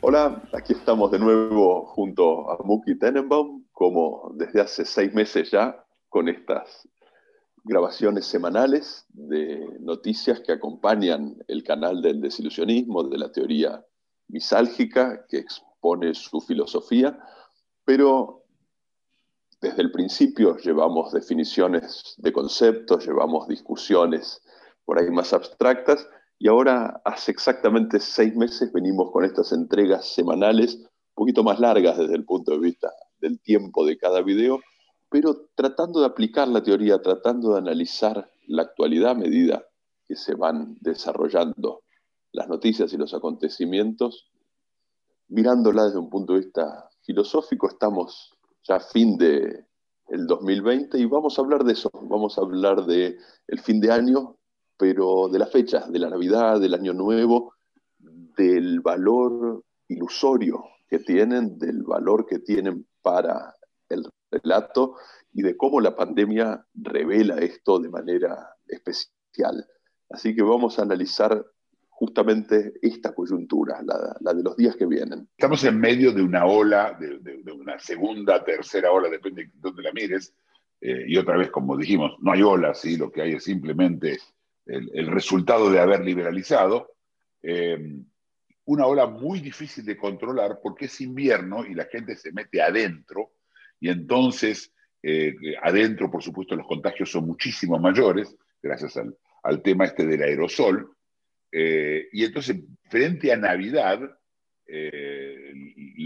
Hola, aquí estamos de nuevo junto a Muki Tenenbaum, como desde hace seis meses ya, con estas grabaciones semanales de noticias que acompañan el canal del desilusionismo, de la teoría misálgica, que expone su filosofía, pero desde el principio llevamos definiciones de conceptos, llevamos discusiones por ahí más abstractas, y ahora hace exactamente seis meses venimos con estas entregas semanales, un poquito más largas desde el punto de vista del tiempo de cada video, pero tratando de aplicar la teoría, tratando de analizar la actualidad a medida que se van desarrollando las noticias y los acontecimientos, mirándola desde un punto de vista filosófico, estamos ya a fin de el 2020 y vamos a hablar de eso, vamos a hablar de el fin de año, pero de las fechas, de la Navidad, del Año Nuevo, del valor ilusorio que tienen, del valor que tienen para el relato y de cómo la pandemia revela esto de manera especial. Así que vamos a analizar justamente esta coyuntura, la, la de los días que vienen. Estamos en medio de una ola, de, de- de una segunda, tercera ola, depende de dónde la mires. eh, y otra vez, como dijimos, no hay ola, ¿sí? lo que hay es simplemente el, el resultado de haber liberalizado. eh, una ola muy difícil de controlar porque es invierno y la gente se mete adentro y entonces eh, adentro, por supuesto, los contagios son muchísimo mayores gracias al, tema este del aerosol. Eh, y entonces, frente a Navidad, eh,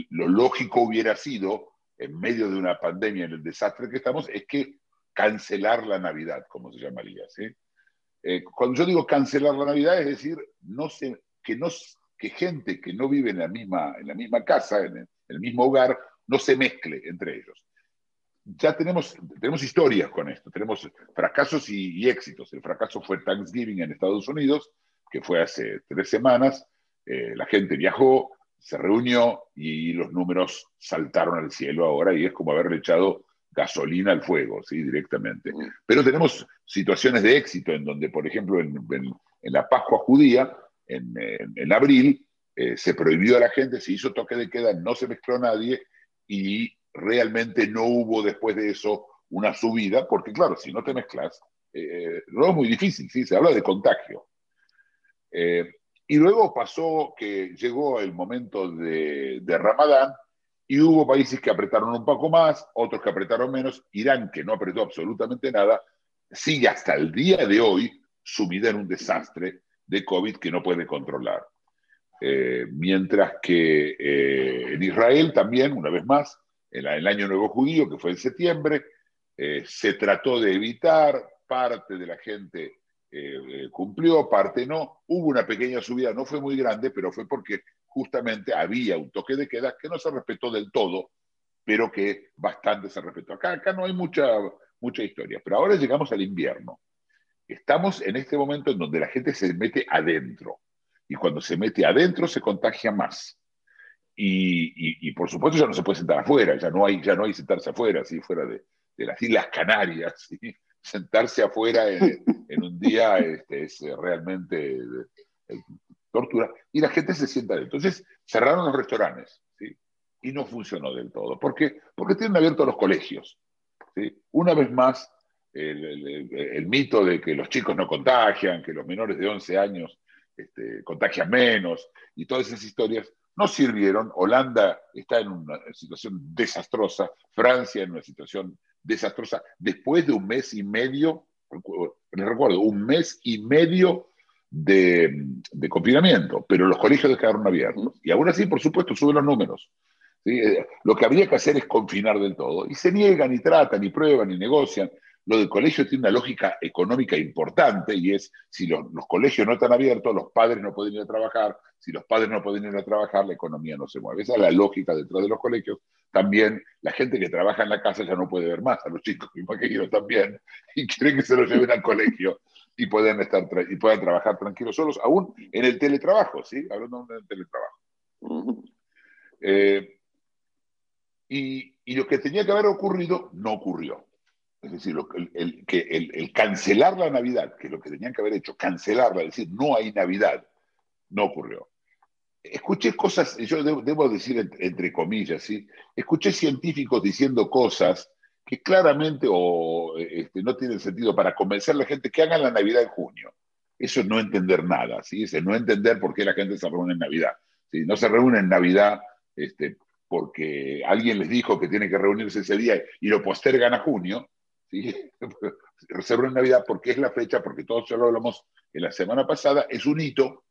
lo lógico hubiera sido, en medio de una pandemia, en el desastre que estamos, es que cancelar la Navidad, como se llamaría. ¿sí? Cuando yo digo cancelar la Navidad, es decir, que, no, que gente que no vive en la misma, en la misma casa, en el mismo hogar, no se mezcle entre ellos. Ya tenemos, tenemos historias con esto, tenemos fracasos y, y éxitos. El fracaso fue Thanksgiving en Estados Unidos, que fue hace tres semanas. Eh, la gente viajó, se reunió y los números saltaron al cielo ahora y es como haberle echado gasolina al fuego, ¿sí? directamente. Pero tenemos situaciones de éxito en donde, por ejemplo, en, en, en la Pascua judía, en, en abril, eh, se prohibió a la gente, se hizo toque de queda, no se mezcló nadie y realmente no hubo después de eso una subida, porque claro, si no te mezclas, eh, no es muy difícil, ¿sí? se habla de contagio. Eh, y luego pasó que llegó el momento de, de, Ramadán y hubo países que apretaron un poco más, otros que apretaron menos. Irán, que no apretó absolutamente nada, sigue hasta el día de hoy sumida en un desastre de COVID que no puede controlar. Eh, mientras que eh, en Israel también, una vez más, el año nuevo judío, que fue en septiembre, eh, se trató de evitar, parte de la gente eh, cumplió, parte no. Hubo una pequeña subida, no fue muy grande, pero fue porque justamente había un toque de queda que no se respetó del todo, pero que bastante se respetó. Acá, acá no hay mucha, mucha historia, pero ahora llegamos al invierno. Estamos en este momento en donde la gente se mete adentro, y cuando se mete adentro se contagia más. Y, por supuesto ya no se puede sentar afuera, ya no hay, ya no hay sentarse afuera, fuera de, de las Islas Canarias, sentarse afuera en, un día este, es realmente eh, tortura, y la gente se sienta. Entonces cerraron los restaurantes, y no funcionó del todo. ¿Por qué? Porque tienen abiertos los colegios. Una vez más, el, mito de que los chicos no contagian, que los menores de 11 años este, contagian menos, y todas esas historias, no sirvieron. Holanda está en una situación desastrosa, Francia en una situación desastrosa, después de un mes y medio, les recuerdo, un mes y medio de, confinamiento, pero los colegios quedaron abiertos. Y aún así, por supuesto, suben los números. ¿sí? Lo que habría que hacer es confinar del todo. Y se niegan, y tratan, y prueban, y negocian. Lo del colegio tiene una lógica económica importante y es, si los, los, colegios no están abiertos, los padres no pueden ir a trabajar, si los padres no pueden ir a trabajar, la economía no se mueve. Esa es la lógica detrás de los colegios. También la gente que trabaja en la casa ya no puede ver más a los chicos, imagino también, y quieren que se los lleven al colegio. y pueden, estar y puedan trabajar tranquilos solos, aún en el teletrabajo, ¿sí? Hablando del teletrabajo. Eh, y, y, lo que tenía que haber ocurrido no ocurrió. Es decir, lo, el, que el, el, cancelar la Navidad, que es lo que tenían que haber hecho, cancelarla, decir, no hay Navidad, no ocurrió. Escuché cosas, yo debo, decir entre, comillas, ¿sí? escuché científicos diciendo cosas que claramente o, este, no tienen sentido para convencer a la gente que hagan la Navidad en junio. Eso es no entender nada, ¿sí? es no entender por qué la gente se reúne en Navidad. ¿sí? No se reúne en Navidad este, porque alguien les dijo que tiene que reunirse ese día y lo postergan a junio. ¿Sí? en Navidad porque es la fecha, porque todos ya lo hablamos en la semana pasada, es un hito,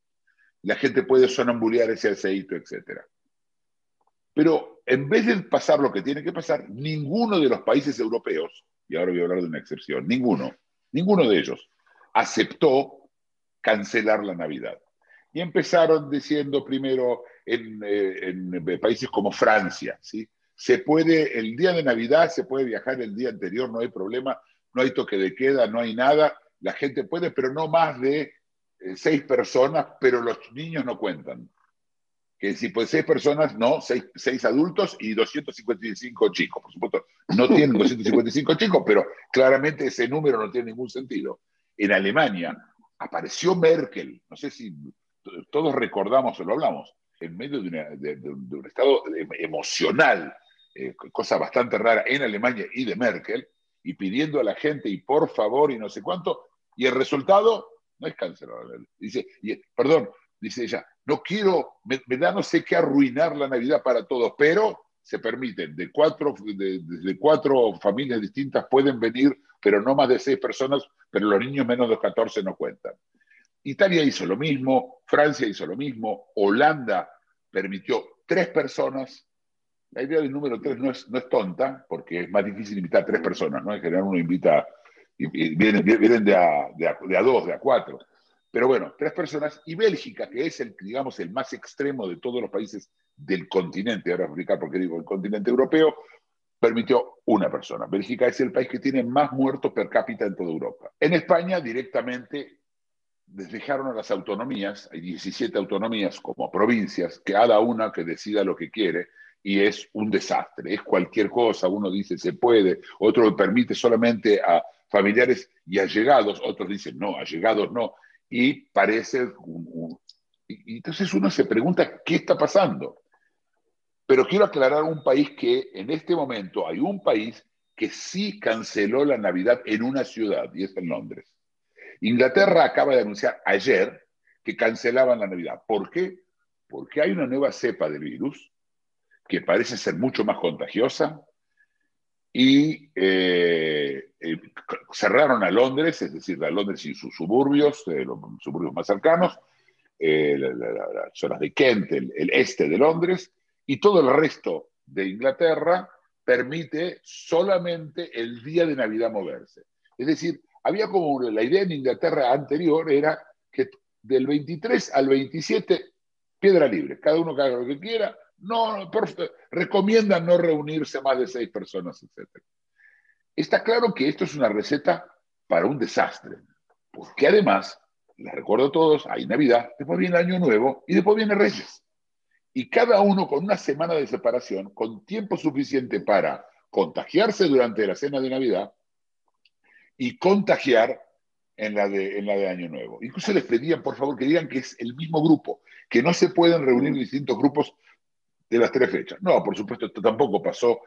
la gente puede sonambulear ese aceite, etcétera. Pero en vez de pasar lo que tiene que pasar, ninguno de los países europeos, y ahora voy a hablar de una excepción, ninguno, ninguno de ellos aceptó cancelar la Navidad. Y empezaron diciendo primero en, eh, en países como Francia, ¿sí? Se puede, el día de Navidad se puede viajar el día anterior, no hay problema, no hay toque de queda, no hay nada, la gente puede, pero no más de eh, seis personas, pero los niños no cuentan que si pues seis personas, no, seis, seis, adultos y 255 chicos. Por supuesto, no tienen 255 chicos, pero claramente ese número no tiene ningún sentido. En Alemania apareció Merkel, no sé si todos recordamos o lo hablamos, en medio de, una, de, de, de un estado emocional, eh, cosa bastante rara en Alemania y de Merkel, y pidiendo a la gente y por favor y no sé cuánto, y el resultado no es cáncer. Dice, perdón, dice ella, no quiero, me, da no sé qué arruinar la Navidad para todos, pero se permiten, de cuatro, de, cuatro familias distintas pueden venir, pero no más de seis personas, pero los niños menos de 14 no cuentan. Italia hizo lo mismo, Francia hizo lo mismo, Holanda permitió tres personas. La idea del número tres no es, no es tonta, porque es más difícil invitar a tres personas, ¿no? En general uno invita, y, vienen, vienen de, a, de, a, de a dos, de a cuatro. Pero bueno, tres personas. Y Bélgica, que es el, digamos, el más extremo de todos los países del continente, ahora explicar por qué digo el continente europeo, permitió una persona. Bélgica es el país que tiene más muertos per cápita en toda Europa. En España directamente dejaron a las autonomías, hay 17 autonomías como provincias, cada una que decida lo que quiere, y es un desastre, es cualquier cosa, uno dice se puede, otro permite solamente a familiares y allegados, otros dicen no, allegados no, y parece entonces uno se pregunta qué está pasando. Pero quiero aclarar un país que en este momento hay un país que sí canceló la Navidad en una ciudad y es en Londres. Inglaterra acaba de anunciar ayer que cancelaban la Navidad. ¿Por qué? Porque hay una nueva cepa del virus que parece ser mucho más contagiosa y eh, eh, cerraron a Londres, es decir, a Londres y sus suburbios, eh, los suburbios más cercanos, eh, las la, la, zonas de Kent, el, el, este de Londres, y todo el resto de Inglaterra permite solamente el día de Navidad moverse. Es decir, había como la idea en Inglaterra anterior era que del 23 al 27, piedra libre, cada uno que haga lo que quiera, no, por, recomiendan no reunirse más de seis personas, etc. Está claro que esto es una receta para un desastre, porque además, les recuerdo a todos, hay Navidad, después viene Año Nuevo y después viene Reyes. Y cada uno con una semana de separación, con tiempo suficiente para contagiarse durante la cena de Navidad y contagiar en la, de, en la de Año Nuevo. Incluso les pedían, por favor, que digan que es el mismo grupo, que no se pueden reunir distintos grupos de las tres fechas. No, por supuesto, esto tampoco pasó,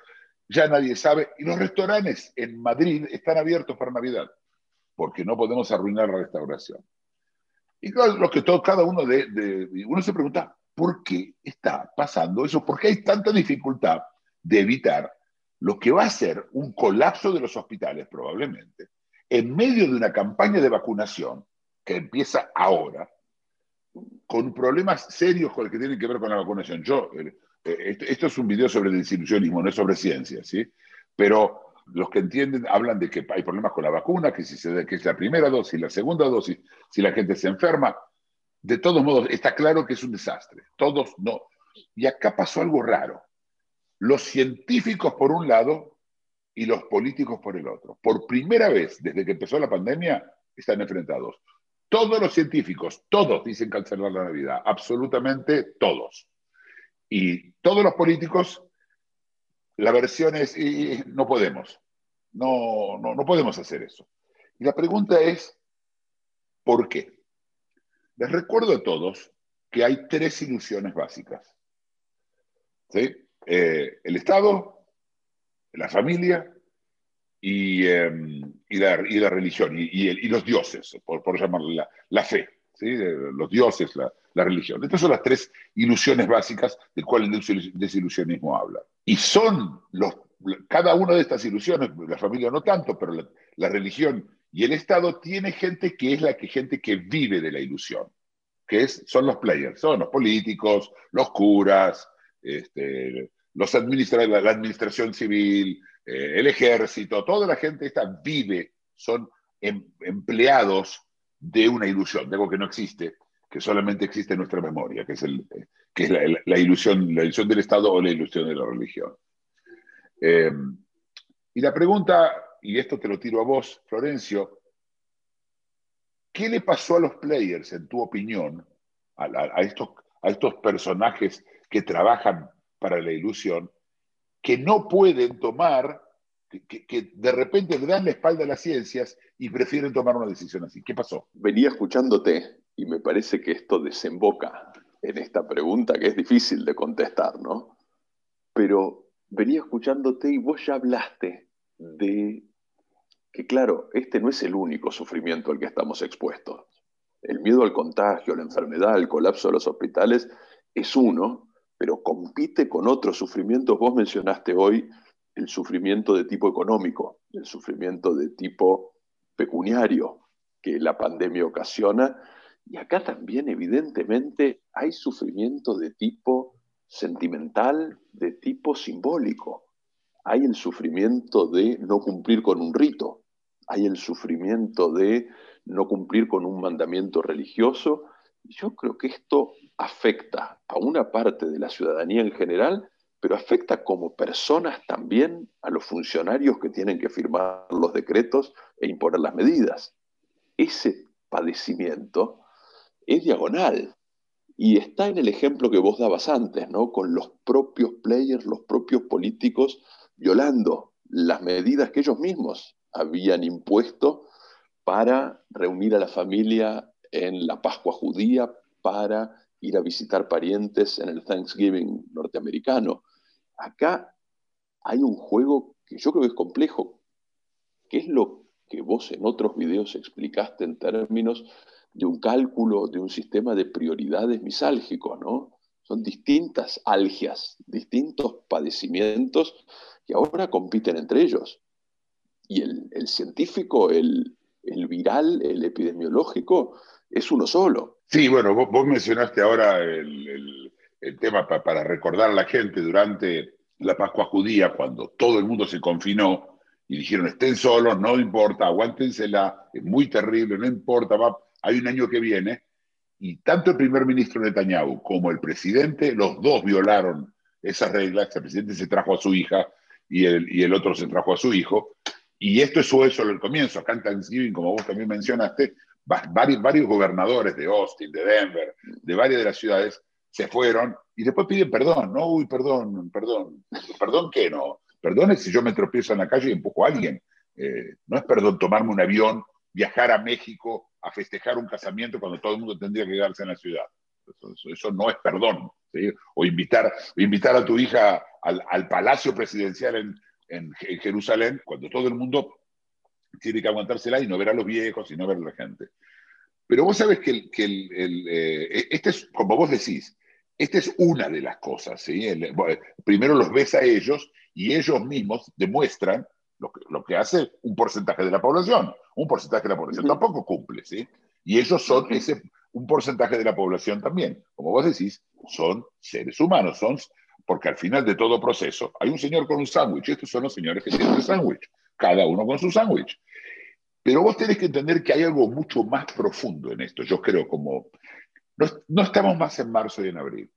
ya nadie sabe. Y los restaurantes en Madrid están abiertos para Navidad, porque no podemos arruinar la restauración. Y claro, lo que todo, cada uno de, uno se pregunta, ¿por qué está pasando eso? ¿Por qué hay tanta dificultad de evitar lo que va a ser un colapso de los hospitales probablemente, en medio de una campaña de vacunación que empieza ahora, con problemas serios con el que tienen que ver con la vacunación. Yo, eh, esto es un video sobre desilusionismo, no es sobre ciencia, ¿sí? Pero los que entienden hablan de que hay problemas con la vacuna, que si que es la primera dosis, la segunda dosis, si la gente se enferma. De todos modos, está claro que es un desastre. Todos no. Y acá pasó algo raro. Los científicos por un lado y los políticos por el otro. Por primera vez desde que empezó la pandemia, están enfrentados. Todos los científicos, todos dicen cancelar la Navidad, absolutamente todos. Y todos los políticos, la versión es, y, no podemos, no, no, no podemos hacer eso. Y la pregunta es, ¿por qué? Les recuerdo a todos que hay tres ilusiones básicas. ¿Sí? Eh, el Estado, la familia y, em, y, la, y la, religión, y, los dioses, por, por llamarla la, fe, ¿sí? los dioses, la, la, religión. Estas son las tres ilusiones básicas de cuales el desilusionismo habla. Y son los, cada una de estas ilusiones, la familia no tanto, pero la, religión y el Estado tiene gente que es la que gente que vive de la ilusión, que es, son los players, son los políticos, los curas, este, los administra la administración civil, eh, el ejército, toda la gente esta vive, son em, empleados de una ilusión, de algo que no existe, que solamente existe en nuestra memoria, que es, el, que es la, ilusión, la ilusión del Estado o la ilusión de la religión. Eh, y la pregunta, y esto te lo tiro a vos, Florencio, ¿qué le pasó a los players, en tu opinión, a, estos, a estos personajes que trabajan para la ilusión, que no pueden tomar, que, de repente le dan la espalda a las ciencias y prefieren tomar una decisión así. ¿Qué pasó? Venía escuchándote y me parece que esto desemboca en esta pregunta que es difícil de contestar, ¿no? Pero venía escuchándote y vos ya hablaste de que, claro, este no es el único sufrimiento al que estamos expuestos. El miedo al contagio, la enfermedad, el colapso de los hospitales es uno, pero compite con otros sufrimientos. Vos mencionaste hoy el sufrimiento de tipo económico, el sufrimiento de tipo pecuniario que la pandemia ocasiona. Y acá también, evidentemente, hay sufrimiento de tipo sentimental, de tipo simbólico. Hay el sufrimiento de no cumplir con un rito, hay el sufrimiento de no cumplir con un mandamiento religioso. Yo creo que esto afecta a una parte de la ciudadanía en general, pero afecta como personas también a los funcionarios que tienen que firmar los decretos e imponer las medidas. Ese padecimiento es diagonal y está en el ejemplo que vos dabas antes, ¿no? Con los propios players, los propios políticos violando las medidas que ellos mismos habían impuesto para reunir a la familia en la Pascua judía, para ir a visitar parientes en el Thanksgiving norteamericano. Acá hay un juego que yo creo que es complejo, que es lo que vos en otros videos explicaste en términos de un cálculo, de un sistema de prioridades misálgico, ¿no? Son distintas algias, distintos padecimientos que ahora compiten entre ellos. Y el, científico, el, el viral, el epidemiológico, es uno solo. Sí, bueno, vos, mencionaste ahora el, tema para recordar a la gente durante la Pascua judía, cuando todo el mundo se confinó y dijeron, estén solos, no importa, aguántensela, es muy terrible, no importa, hay un año que viene. Y tanto el primer ministro Netanyahu como el presidente, los dos violaron esas reglas. El presidente se trajo a su hija y el, y el otro se trajo a su hijo. Y esto es solo el comienzo. Acá en Thanksgiving, como vos también mencionaste, varios, varios gobernadores de Austin, de Denver, de varias de las ciudades, se fueron y después piden perdón, no, uy, perdón, perdón, perdón qué no, perdón es si yo me tropiezo en la calle y empujo a alguien, eh, no es perdón tomarme un avión, viajar a México a festejar un casamiento cuando todo el mundo tendría que quedarse en la ciudad. Eso, no es perdón. O invitar, invitar a tu hija al, palacio presidencial en, en, Jerusalén cuando todo el mundo tiene que aguantársela y no ver a los viejos y no ver a la gente. Pero vos sabés que, el, eh, este es, como vos decís, esta es una de las cosas. ¿sí? primero los ves a ellos y ellos mismos demuestran lo que, lo que, hace un porcentaje de la población. Un porcentaje de la población tampoco cumple, ¿sí? Y ellos son ese, un porcentaje de la población también. Como vos decís, son seres humanos, son, porque al final de todo proceso hay un señor con un sándwich, estos son los señores que tienen el sándwich cada uno con su sándwich. Pero vos tenés que entender que hay algo mucho más profundo en esto. Yo creo como... No, estamos más en marzo y en abril.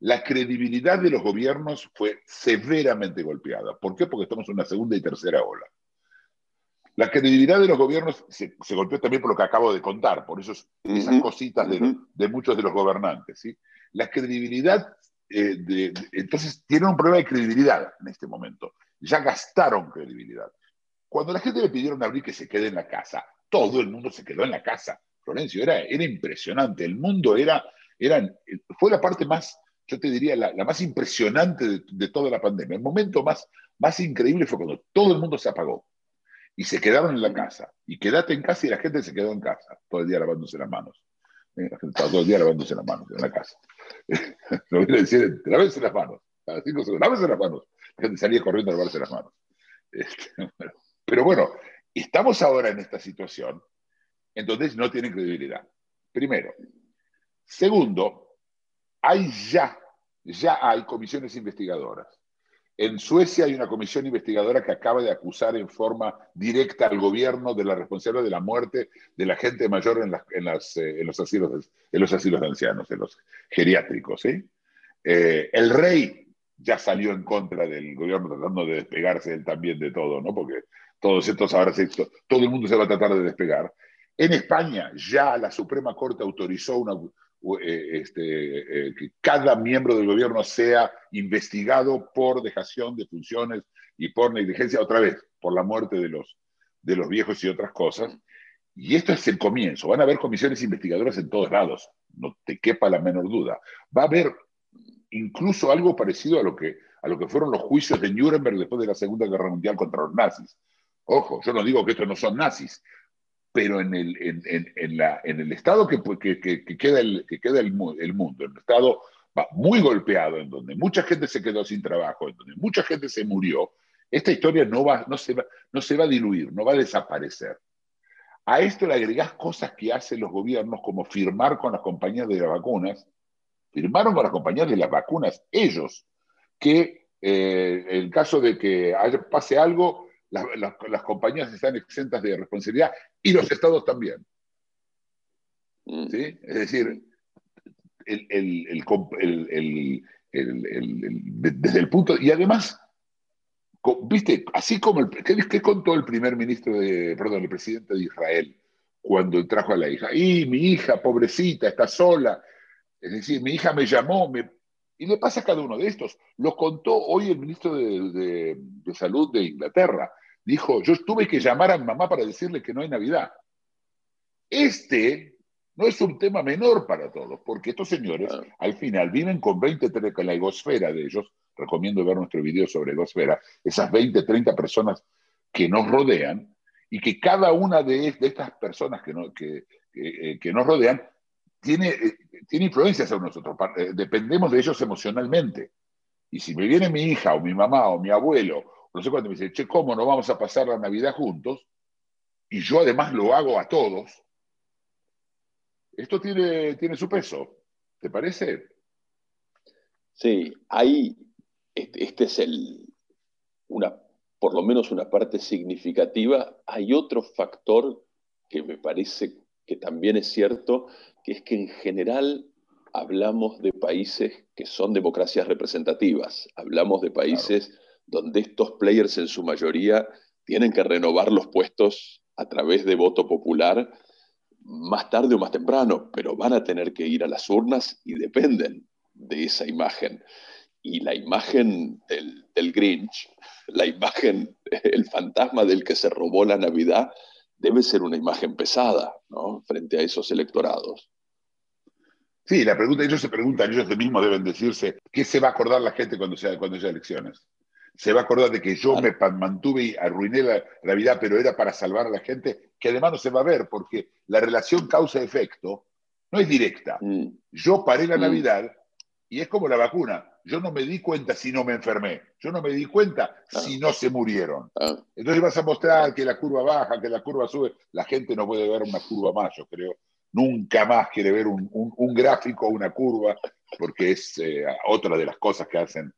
La credibilidad de los gobiernos fue severamente golpeada. ¿Por qué? Porque estamos en una segunda y tercera ola. La credibilidad de los gobiernos se, se, golpeó también por lo que acabo de contar, por esos, esas cositas de, uh -huh. de, muchos de los gobernantes. ¿sí? La credibilidad, eh, de, de, entonces tienen un problema de credibilidad en este momento. Ya gastaron credibilidad. Cuando la gente le pidieron abrir que se quede en la casa, todo el mundo se quedó en la casa. Florencio, era, era impresionante. El mundo era, era, fue la parte más, yo te diría, la, la más impresionante de, de, toda la pandemia. El momento más, más increíble fue cuando todo el mundo se apagó y se quedaron en la casa. Y quédate en casa y la gente se quedó en casa, todo el día lavándose las manos. La gente estaba todo el día lavándose las manos en la casa. Lo voy a decir, lavarse las manos. Cada cinco segundos, lávense las manos. La gente salía corriendo a lavarse las manos. Este, pero bueno, estamos ahora en esta situación en donde no tienen credibilidad. Primero. Segundo, hay ya, ya hay comisiones investigadoras. En Suecia hay una comisión investigadora que acaba de acusar en forma directa al gobierno de la responsabilidad de la muerte de la gente mayor en, las, en, las, eh, en los, asilos, en los asilos de ancianos, en los geriátricos. ¿sí? Eh, el rey ya salió en contra del gobierno tratando de despegarse él también de todo, ¿no? porque todos estos ahora se, todo el mundo se va a tratar de despegar. En España ya la Suprema Corte autorizó eh, este, eh, que cada miembro del gobierno sea investigado por dejación de funciones y por negligencia, otra vez, por la muerte de los, de los viejos y otras cosas. Y esto es el comienzo. Van a haber comisiones investigadoras en todos lados, no te quepa la menor duda. Va a haber incluso algo parecido a lo que, a lo que fueron los juicios de Nuremberg después de la Segunda Guerra Mundial contra los nazis. Ojo, yo no digo que estos no son nazis, pero en el, en, en, en, el estado que, que, que, que queda, el, que queda el, el, mundo, en un estado muy golpeado, en donde mucha gente se quedó sin trabajo, en donde mucha gente se murió, esta historia no, va, no, se va, no se va a diluir, no va a desaparecer. A esto le agregás cosas que hacen los gobiernos, como firmar con las compañías de las vacunas, firmaron con las compañías de las vacunas ellos, que eh, en caso de que pase algo, las, las, las, compañías están exentas de responsabilidad y los estados también. Mm. ¿Sí? Es decir, el, el, desde el punto, y además, viste, así como el, ¿qué, ¿qué, contó el primer ministro de, perdón, el presidente de Israel cuando trajo a la hija? Y mi hija, pobrecita, está sola. Es decir, mi hija me llamó, me, y le pasa a cada uno de estos. Lo contó hoy el ministro de, de, de Salud de Inglaterra dijo, yo tuve que llamar a mi mamá para decirle que no hay Navidad. Este no es un tema menor para todos, porque estos señores al final viven con 20, 30, la egosfera de ellos, recomiendo ver nuestro video sobre egosfera, esas 20, 30 personas que nos rodean y que cada una de, de estas personas que, no, que, que, que, nos rodean tiene, tiene influencia sobre nosotros, dependemos de ellos emocionalmente. Y si me viene mi hija o mi mamá o mi abuelo no sé cuándo me dice, che, ¿cómo no vamos a pasar la Navidad juntos? Y yo además lo hago a todos. Esto tiene, tiene su peso, ¿te parece? Sí, hay, este, este es el, una, por lo menos una parte significativa. Hay otro factor que me parece que también es cierto, que es que en general hablamos de países que son democracias representativas, hablamos de países claro donde estos players en su mayoría tienen que renovar los puestos a través de voto popular más tarde o más temprano, pero van a tener que ir a las urnas y dependen de esa imagen. Y la imagen del, Grinch, la imagen, el fantasma del que se robó la Navidad, debe ser una imagen pesada, ¿no? Frente a esos electorados. Sí, la pregunta, ellos se preguntan, ellos mismos deben decirse, ¿qué se va a acordar la gente cuando sea, cuando haya elecciones? Se va a acordar de que yo me mantuve y arruiné la, la, vida, pero era para salvar a la gente, que además no se va a ver, porque la relación causa-efecto no es directa. Mm. Yo paré la mm. Navidad y es como la vacuna. Yo no me di cuenta si no me enfermé. Yo no me di cuenta ah. si no se murieron. Ah. Entonces vas a mostrar que la curva baja, que la curva sube. La gente no puede ver una curva más, yo creo. Nunca más quiere ver un, un, un gráfico, una curva, porque es eh, otra de las cosas que hacen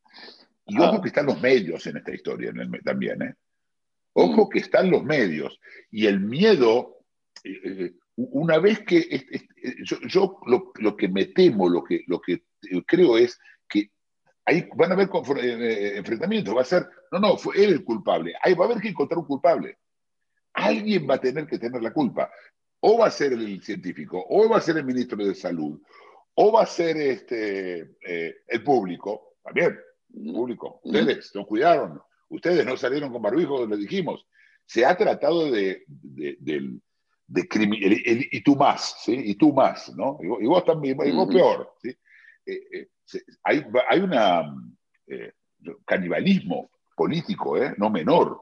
y ojo que están los medios en esta historia en el, también, ¿eh? Ojo que están los medios. Y el miedo, eh, eh una vez que es, yo, yo lo, lo, que me temo, lo que, lo que creo es que ahí van a haber eh, enfrentamientos, va a ser, no, no, fue él el culpable, ahí va a haber que encontrar un culpable. alguien va a tener que tener la culpa. O va a ser el científico, o va a ser el ministro de Salud, o va a ser este, eh, el público, también, público. Ustedes no cuidaron, ustedes no salieron con barbijo, le dijimos. Se ha tratado de, de, de, y tú más, ¿sí? Y tú más, ¿no? Y vos, también, y vos peor, ¿sí? Eh, eh, hay, hay un canibalismo político, no menor,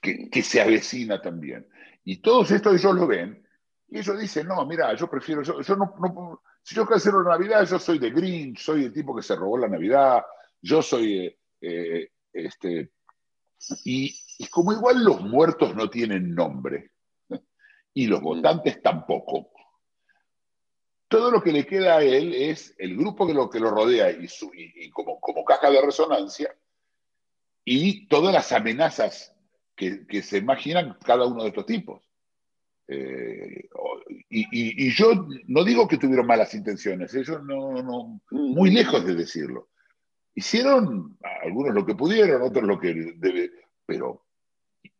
que, que, se avecina también. Y todos estos ellos lo ven y ellos dicen, no, mira, yo prefiero, yo, yo no, no, si yo cancelo la Navidad, yo soy de Grinch, soy el tipo que se robó la Navidad, yo soy, eh, eh, este, y, y, como igual los muertos no tienen nombre, y los votantes tampoco, todo lo que le queda a él es el grupo que lo, que lo rodea y, su, y, como, como caja de resonancia, y todas las amenazas que, que se imaginan cada uno de estos tipos. Eh, y, y, yo no digo que tuvieron malas intenciones, ellos no, no, muy lejos de decirlo. Hicieron algunos lo que pudieron, otros lo que debe, pero,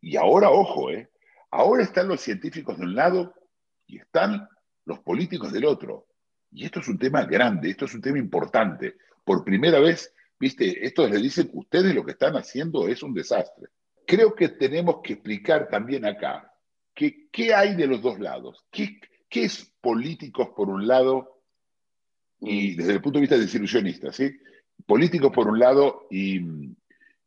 y ahora, ojo, eh, ahora están los científicos de un lado y están los políticos del otro. Y esto es un tema grande, esto es un tema importante. Por primera vez, viste, esto les dicen, ustedes lo que están haciendo es un desastre. Creo que tenemos que explicar también acá ¿qué hay de los dos lados? ¿Qué, ¿Qué, es políticos por un lado y mm. desde el punto de vista desilusionista, ¿sí? Políticos por un lado y,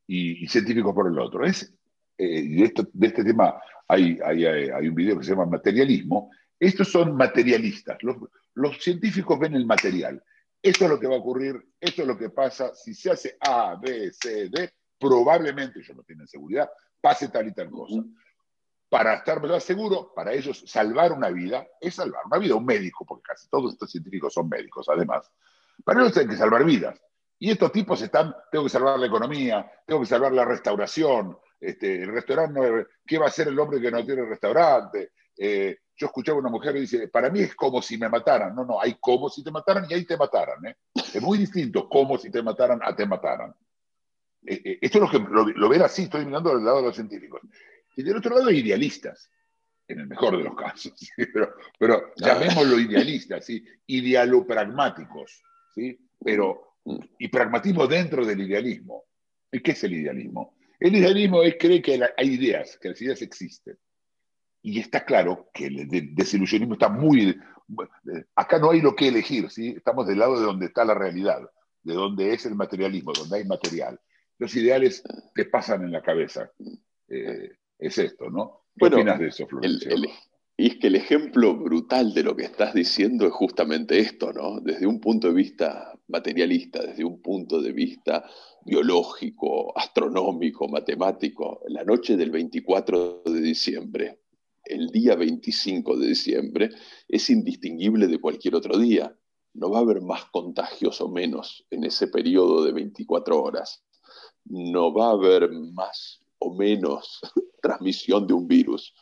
y, científicos por el otro. Es, eh, de, este tema hay, hay, hay, un video que se llama Materialismo. Estos son materialistas. Los, los científicos ven el material. Esto es lo que va a ocurrir, esto es lo que pasa. Si se hace A, B, C, D, probablemente, ellos no tienen seguridad, pase tal y tal cosa para estar más seguro, para ellos salvar una vida es salvar una vida, un médico, porque casi todos estos científicos son médicos además. Para ellos tienen que salvar vidas. Y estos tipos están, tengo que salvar la economía, tengo que salvar la restauración, este, el restaurante, ¿qué va a hacer el hombre que no tiene restaurante? Eh, yo escuchaba a una mujer que dice, para mí es como si me mataran. No, no, hay como si te mataran y ahí te mataran. ¿eh? Es muy distinto como si te mataran a te mataran. Eh, esto es lo que lo, lo ven así, estoy mirando del lado de los científicos. Y del otro lado, idealistas, en el mejor de los casos, pero, pero llamémoslo idealistas, ¿sí? idealopragmáticos, ¿sí? pero, y pragmatismo dentro del idealismo. ¿Y qué es el idealismo? El idealismo es creer que hay ideas, que las ideas existen. Y está claro que el desilusionismo está muy... Acá no hay lo que elegir, ¿sí? estamos del lado de donde está la realidad, de donde es el materialismo, donde hay material. Los ideales te pasan en la cabeza. Eh, es esto, ¿no? ¿Qué opinas de eso, Florencia? Y es que el ejemplo brutal de lo que estás diciendo es justamente esto, ¿no? Desde un punto de vista materialista, desde un punto de vista biológico, astronómico, matemático, la noche del 24 de diciembre, el día 25 de diciembre, es indistinguible de cualquier otro día. No va a haber más contagios o menos en ese periodo de 24 horas. No va a haber más o menos transmisión de un virus.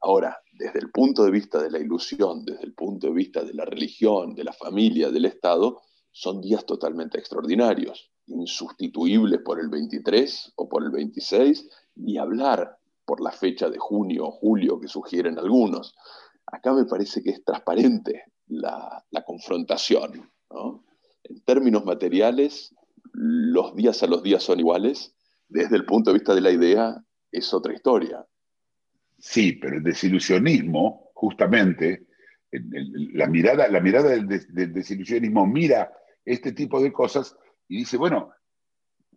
Ahora, desde el punto de vista de la ilusión, desde el punto de vista de la religión, de la familia, del Estado, son días totalmente extraordinarios, insustituibles por el 23 o por el 26, ni hablar por la fecha de junio o julio que sugieren algunos. Acá me parece que es transparente la, confrontación. En términos materiales, los días a los días son iguales, desde el punto de vista de la idea, es otra historia. Sí, pero el desilusionismo, justamente, la mirada, la mirada del, desilusionismo mira este tipo de cosas y dice, bueno,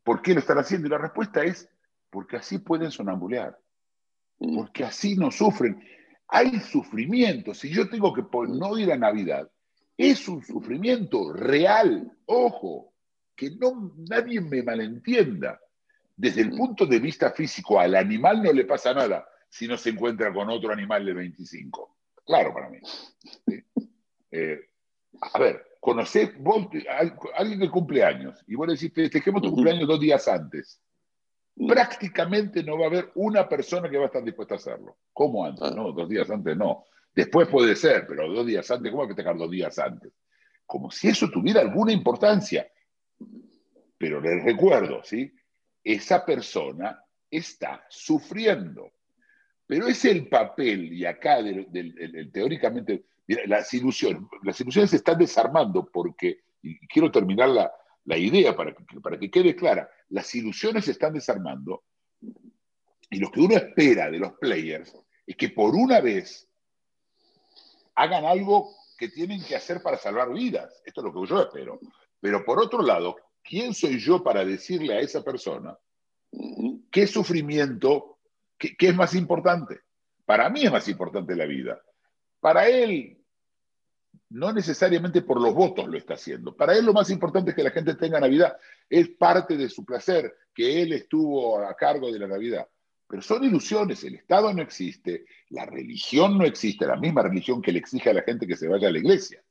¿por qué lo están haciendo? Y la respuesta es, porque así pueden sonambulear, mm. porque así no sufren. Hay sufrimiento. Si yo tengo que no ir a Navidad, es un sufrimiento real. Ojo, que no, nadie me malentienda. Desde el punto de vista físico, al animal no le pasa nada si no se encuentra con otro animal de 25. Claro para mí. Eh, a ver, conocés vos alguien que cumple años y vos decís, festejemos tu cumpleaños dos días antes. Prácticamente no va a haber una persona que va a estar dispuesta a hacerlo. ¿Cómo antes? Ah. No, dos días antes no. Después puede ser, pero dos días antes, ¿cómo va a festejar dos días antes? Como si eso tuviera alguna importancia. Pero les recuerdo, ¿sí? esa persona está sufriendo. Pero es el papel, y acá teóricamente, las ilusiones, las ilusiones se están desarmando porque, y quiero terminar la, la idea para que, para que quede clara, las ilusiones se están desarmando y lo que uno espera de los players es que por una vez hagan algo que tienen que hacer para salvar vidas. Esto es lo que yo espero. Pero por otro lado, ¿quién soy yo para decirle a esa persona qué sufrimiento, qué, es más importante? Para mí es más importante la vida. Para él, no necesariamente por los votos lo está haciendo. Para él lo más importante es que la gente tenga Navidad. Es parte de su placer que él estuvo a cargo de la Navidad. Pero son ilusiones, el Estado no existe, la religión no existe, la misma religión que le exige a la gente que se vaya a la iglesia.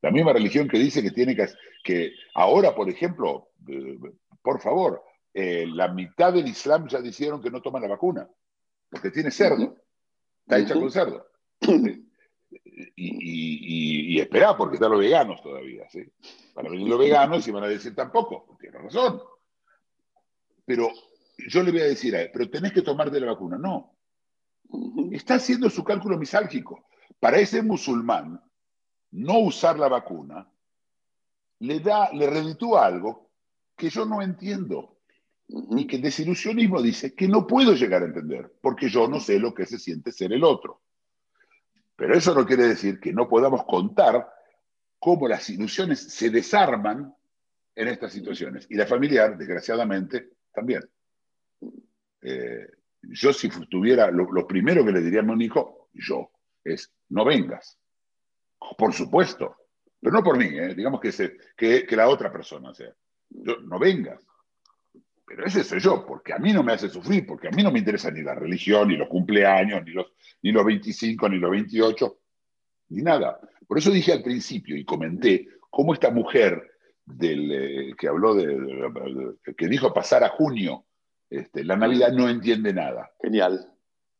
La misma religión que dice que tiene que... que ahora, por ejemplo, eh, por favor, eh, la mitad del Islam ya dijeron que no toman la vacuna, porque tiene cerdo, está hecha con cerdo. Y, y, espera, porque están los veganos todavía. ¿sí? Van a venir los veganos y van a decir tampoco, tiene razón. Pero yo le voy a decir a él, pero tenés que tomarte la vacuna. No. Está haciendo su cálculo misálgico. Para ese musulmán, no usar la vacuna le da, le reditúa algo que yo no entiendo. Y que el desilusionismo dice que no puedo llegar a entender, porque yo no sé lo que se siente ser el otro. Pero eso no quiere decir que no podamos contar cómo las ilusiones se desarman en estas situaciones. Y la familiar, desgraciadamente, también. Eh, yo si tuviera, lo, primero que le diría a mi hijo, yo, es no vengas. Por supuesto, pero no por mí, eh, digamos que, que, la otra persona sea. no vengas. Pero ese soy yo, porque a mí no me hace sufrir, porque a mí no me interesa ni la religión, ni los cumpleaños, ni los, ni los 25, ni los 28, ni nada. Por eso dije al principio y comenté cómo esta mujer del, eh, que habló de, que dijo pasar a junio este, la Navidad no entiende nada. Genial.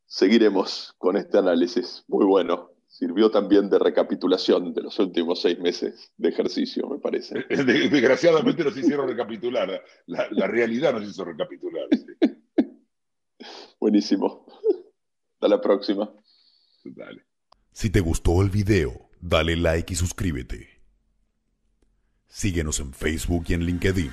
Seguiremos con este análisis. Muy bueno. Sirvió también de recapitulación de los últimos seis meses de ejercicio, me parece. Desgraciadamente nos hicieron recapitular. La, realidad nos hizo recapitular. Buenísimo. Hasta la próxima. Dale. Si te gustó el video, dale like y suscríbete. Síguenos en Facebook y en LinkedIn.